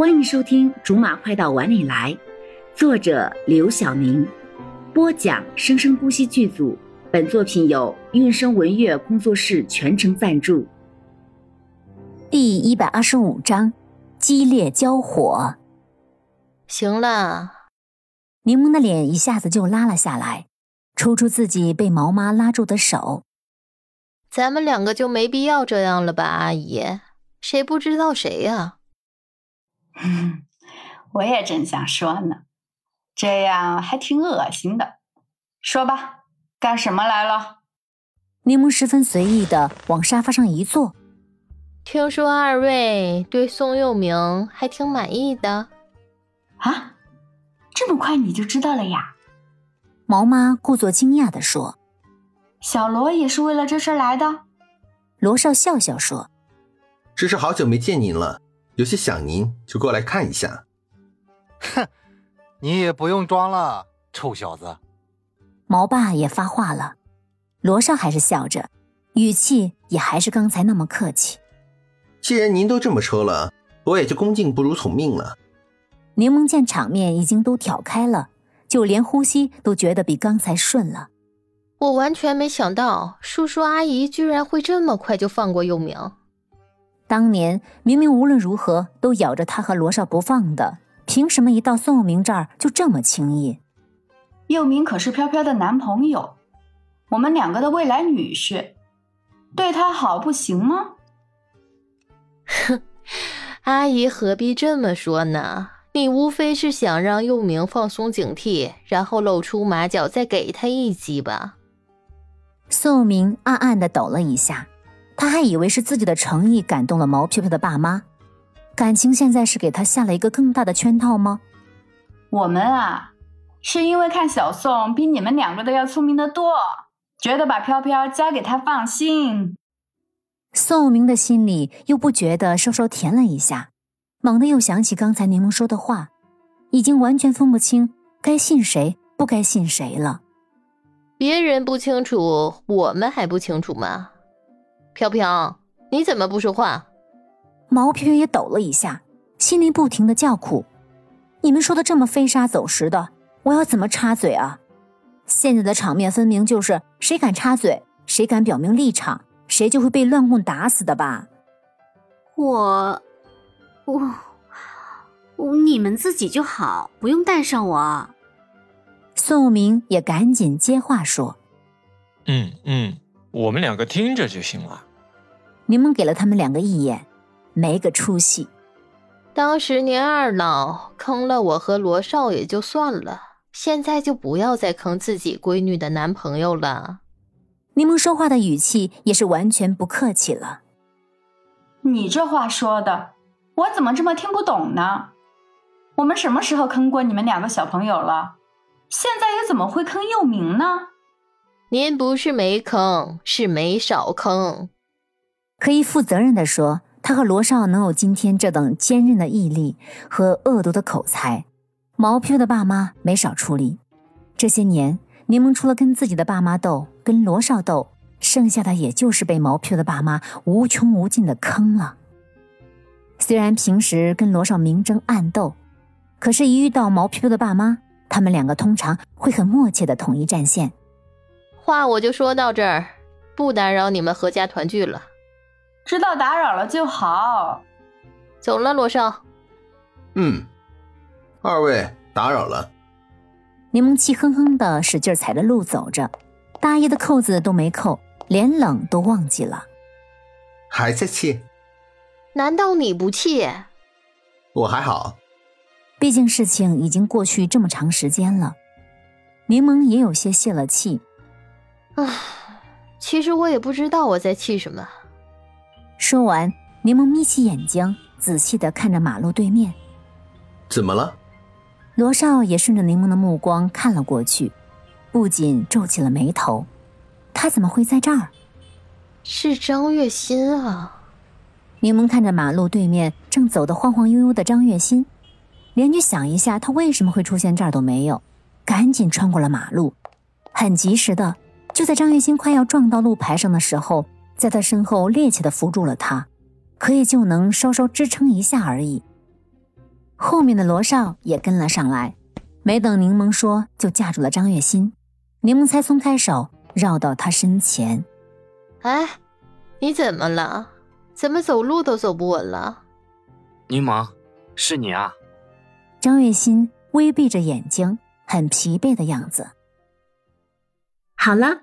欢迎收听《竹马快到碗里来》，作者刘晓宁，播讲生生不息剧组。本作品由韵声文乐工作室全程赞助。第一百二十五章：激烈交火。行了，柠檬的脸一下子就拉了下来，抽出自己被毛妈拉住的手。咱们两个就没必要这样了吧，阿姨？谁不知道谁呀？嗯，我也正想说呢，这样还挺恶心的。说吧，干什么来了？柠檬十分随意的往沙发上一坐。听说二位对宋佑明还挺满意的。啊，这么快你就知道了呀？毛妈故作惊讶的说。小罗也是为了这事来的。罗少笑笑说：“只是好久没见您了，有些想您，就过来看一下。”哼，你也不用装了，臭小子。毛爸也发话了，罗少还是笑着，语气也还是刚才那么客气。既然您都这么说了，我也就恭敬不如从命了。柠檬见场面已经都挑开了，就连呼吸都觉得比刚才顺了。我完全没想到，叔叔阿姨居然会这么快就放过佑明。当年明明无论如何都咬着他和罗少不放的，凭什么一到宋佑明这儿就这么轻易？佑明可是飘飘的男朋友，我们两个的未来女婿，对他好不行吗？哼，阿姨何必这么说呢？你无非是想让佑明放松警惕，然后露出马脚，再给他一击吧。宋明暗暗的抖了一下，他还以为是自己的诚意感动了毛飘飘的爸妈，感情现在是给他下了一个更大的圈套吗？我们啊，是因为看小宋比你们两个都要聪明的多，觉得把飘飘交给他放心。宋明的心里又不觉得稍稍甜了一下，猛地又想起刚才柠檬说的话，已经完全分不清该信谁不该信谁了。别人不清楚，我们还不清楚吗？飘飘，你怎么不说话？毛飘飘也抖了一下，心里不停的叫苦：“你们说的这么飞沙走石的，我要怎么插嘴啊？现在的场面分明就是谁敢插嘴，谁敢表明立场，谁就会被乱棍打死的吧？”我，我，你们自己就好，不用带上我。宋明也赶紧接话说：“嗯嗯，我们两个听着就行了。”柠檬给了他们两个一眼，没个出息。当时您二老坑了我和罗少也就算了，现在就不要再坑自己闺女的男朋友了。柠檬说话的语气也是完全不客气了。你这话说的，我怎么这么听不懂呢？我们什么时候坑过你们两个小朋友了？现在又怎么会坑佑明呢？您不是没坑，是没少坑。可以负责任的说，他和罗少能有今天这等坚韧的毅力和恶毒的口才，毛飘的爸妈没少出力。这些年，柠檬除了跟自己的爸妈斗，跟罗少斗，剩下的也就是被毛飘的爸妈无穷无尽的坑了。虽然平时跟罗少明争暗斗，可是，一遇到毛飘的爸妈，他们两个通常会很默契的统一战线。话我就说到这儿，不打扰你们合家团聚了。知道打扰了就好。走了，罗少。嗯，二位打扰了。柠檬气哼哼的使劲踩着路走着，大衣的扣子都没扣，连冷都忘记了。还在气？难道你不气？我还好。毕竟事情已经过去这么长时间了，柠檬也有些泄了气。唉，其实我也不知道我在气什么。说完，柠檬眯起眼睛，仔细的看着马路对面。怎么了？罗少也顺着柠檬的目光看了过去，不仅皱起了眉头。他怎么会在这儿？是张月心啊！柠檬看着马路对面正走得晃晃悠悠的张月心。连去想一下他为什么会出现这儿都没有，赶紧穿过了马路，很及时的就在张月心快要撞到路牌上的时候，在他身后趔趄的扶住了他，可也就能稍稍支撑一下而已。后面的罗少也跟了上来，没等柠檬说，就架住了张月心。柠檬才松开手，绕到他身前。哎，你怎么了？怎么走路都走不稳了？柠檬，是你啊！张月心微闭着眼睛，很疲惫的样子。好了，